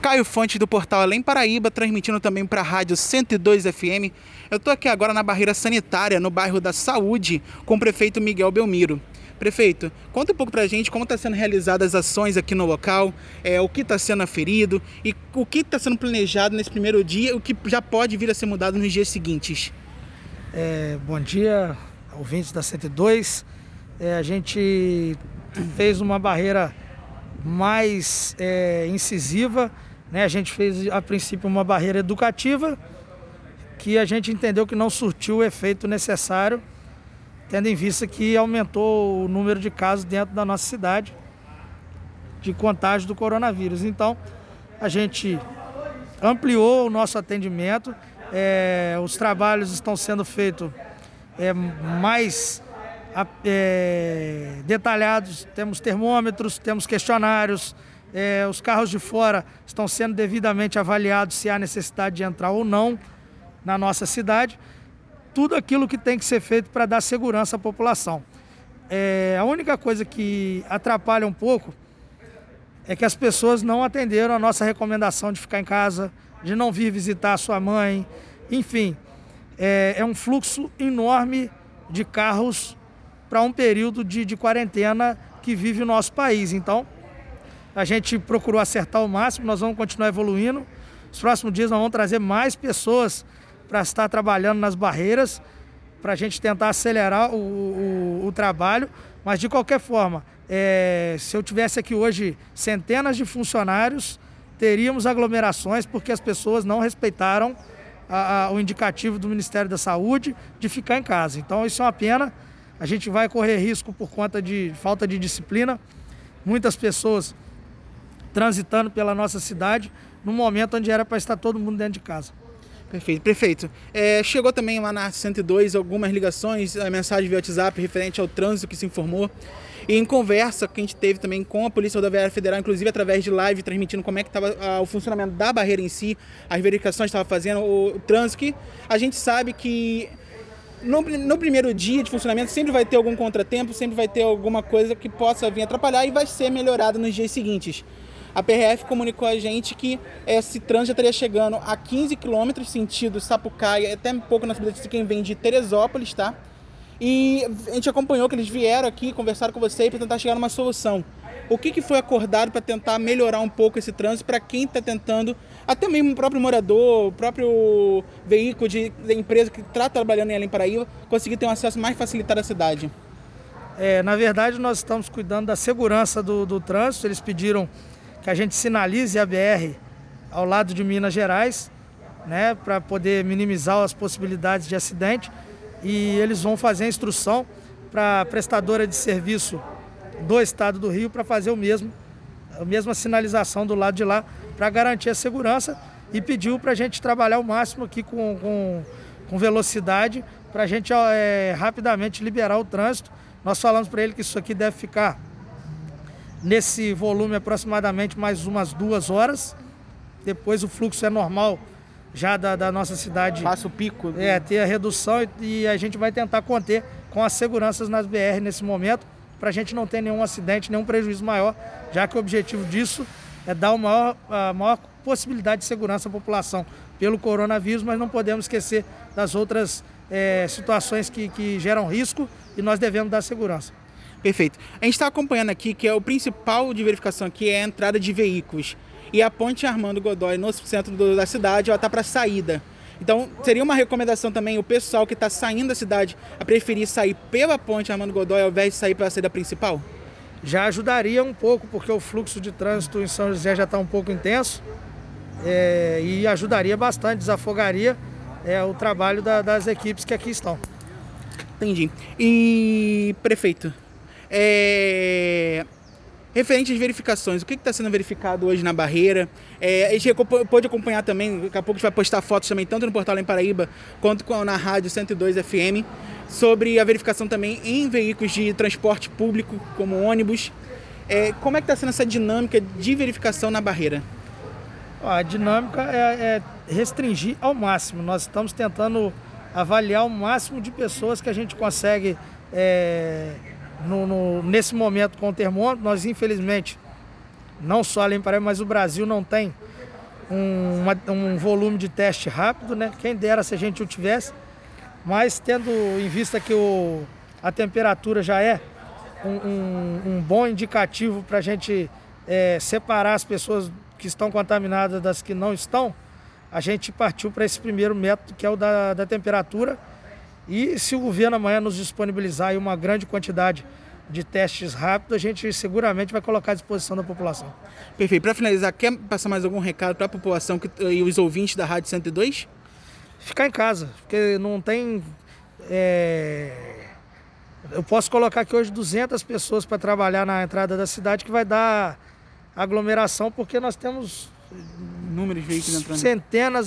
Caio Fonte do portal Além Paraíba, transmitindo também para a Rádio 102 FM. Eu estou aqui agora na barreira sanitária, no bairro da Saúde, com o prefeito Miguel Belmiro. Prefeito, conta um pouco para a gente como está sendo realizadas as ações aqui no local, é, o que está sendo aferido e o que está sendo planejado nesse primeiro dia, o que já pode vir a ser mudado nos dias seguintes. É, bom dia, ouvintes da 102. É, a gente fez uma barreira mais é, incisiva, né? a gente fez a princípio uma barreira educativa que a gente entendeu que não surtiu o efeito necessário tendo em vista que aumentou o número de casos dentro da nossa cidade de contágio do coronavírus. Então, a gente ampliou o nosso atendimento, é, os trabalhos estão sendo feitos é, mais é, detalhados, temos termômetros, temos questionários, é, os carros de fora estão sendo devidamente avaliados se há necessidade de entrar ou não na nossa cidade tudo aquilo que tem que ser feito para dar segurança à população. É, a única coisa que atrapalha um pouco é que as pessoas não atenderam a nossa recomendação de ficar em casa, de não vir visitar a sua mãe, enfim, é, é um fluxo enorme de carros para um período de, de quarentena que vive o nosso país. Então, a gente procurou acertar o máximo, nós vamos continuar evoluindo. Nos próximos dias nós vamos trazer mais pessoas para estar trabalhando nas barreiras, para a gente tentar acelerar o, o, o, trabalho. Mas de qualquer forma, é, se eu tivesse aqui hoje centenas de funcionários, teríamos aglomerações porque as pessoas não respeitaram a, a, o indicativo do Ministério da Saúde de ficar em casa. Então isso é uma pena. A gente vai correr risco por conta de falta de disciplina. Muitas pessoas transitando pela nossa cidade no momento onde era para estar todo mundo dentro de casa. Perfeito. Prefeito, é, chegou também lá na 102 algumas ligações, mensagem via WhatsApp referente ao trânsito que se informou. E em conversa que a gente teve também com a Polícia Rodoviária Federal, inclusive através de live, transmitindo como é que estava o funcionamento da barreira em si, as verificações que estava fazendo, o, o trânsito, que a gente sabe que no, no, primeiro dia de funcionamento sempre vai ter algum contratempo, sempre vai ter alguma coisa que possa vir atrapalhar e vai ser melhorado nos dias seguintes. A PRF comunicou a gente que esse trânsito estaria chegando a 15 quilômetros sentido Sapucaia, até um pouco na subida de quem vem de Teresópolis, tá? E a gente acompanhou que eles vieram aqui, conversaram com você para tentar chegar numa solução. O que, que foi acordado para tentar melhorar um pouco esse trânsito para quem está tentando, até mesmo o próprio morador, o próprio veículo de, de empresa que está trabalhando em Além Paraíba, conseguir ter um acesso mais facilitado à cidade? É, na verdade, nós estamos cuidando da segurança do, do trânsito. Eles pediram que a gente sinalize a BR ao lado de Minas Gerais, né, para poder minimizar as possibilidades de acidente. E eles vão fazer a instrução para a prestadora de serviço do estado do Rio para fazer o mesmo, a mesma sinalização do lado de lá para garantir a segurança e pediu para a gente trabalhar o máximo aqui com, com, com velocidade para a gente é, rapidamente liberar o trânsito. Nós falamos para ele que isso aqui deve ficar nesse volume aproximadamente mais umas duas horas. Depois o fluxo é normal já da, da nossa cidade. Passa o pico. Né? É, ter a redução e, e, a gente vai tentar conter com as seguranças nas BR nesse momento, para a gente não ter nenhum acidente, nenhum prejuízo maior, já que o objetivo disso é dar o maior, a maior possibilidade de segurança à população pelo coronavírus, mas não podemos esquecer das outras é, situações que, que geram risco e nós devemos dar segurança. Perfeito. A gente está acompanhando aqui que é o principal de verificação aqui é a entrada de veículos. E a ponte Armando Godoy no centro do, da cidade, ela está para saída. Então, seria uma recomendação também o pessoal que está saindo da cidade a preferir sair pela ponte Armando Godoy ao invés de sair pela saída principal? Já ajudaria um pouco, porque o fluxo de trânsito em São José já está um pouco intenso. É, e ajudaria bastante, desafogaria é, o trabalho da, das equipes que aqui estão. Entendi. E, prefeito, é... Referente às verificações, o que está sendo verificado hoje na barreira? É, a gente pode acompanhar também, daqui a pouco a gente vai postar fotos também, tanto no portal em Paraíba quanto na rádio 102 FM, sobre a verificação também em veículos de transporte público, como ônibus. É, como é que está sendo essa dinâmica de verificação na barreira? A dinâmica é, é restringir ao máximo. Nós estamos tentando avaliar o máximo de pessoas que a gente consegue é, no, no, nesse momento com o termômetro, nós infelizmente, não só a Lemparé, mas o Brasil não tem um, uma, um volume de teste rápido, né? Quem dera se a gente o tivesse, mas tendo em vista que o, a temperatura já é um, um, um bom indicativo para a gente é, separar as pessoas que estão contaminadas das que não estão, a gente partiu para esse primeiro método, que é o da, da temperatura. E se o governo amanhã nos disponibilizar uma grande quantidade de testes rápidos, a gente seguramente vai colocar à disposição da população. Perfeito. Para finalizar, quer passar mais algum recado para a população que, e os ouvintes da Rádio 102? Ficar em casa, porque não tem. É... Eu posso colocar aqui hoje 200 pessoas para trabalhar na entrada da cidade, que vai dar aglomeração, porque nós temos números de veículos entrando. Centenas,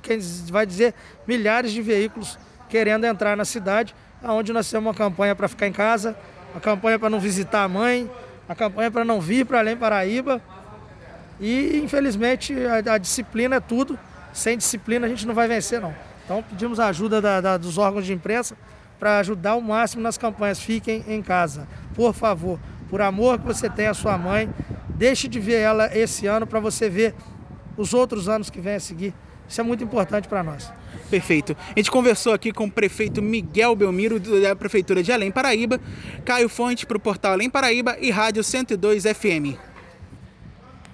quem vai dizer milhares de veículos querendo entrar na cidade, onde nós temos uma campanha para ficar em casa, a campanha para não visitar a mãe, a campanha para não vir para além Paraíba. E infelizmente a, a, disciplina é tudo. Sem disciplina a gente não vai vencer não. Então pedimos a ajuda da, da, dos órgãos de imprensa para ajudar o máximo nas campanhas. Fiquem em casa, por favor. Por amor que você tem a sua mãe, deixe de ver ela esse ano para você ver os outros anos que vêm a seguir. Isso é muito importante para nós. Perfeito. A gente conversou aqui com o prefeito Miguel Belmiro, da Prefeitura de Além Paraíba, Caio Fonte para o portal Além Paraíba e Rádio 102 FM.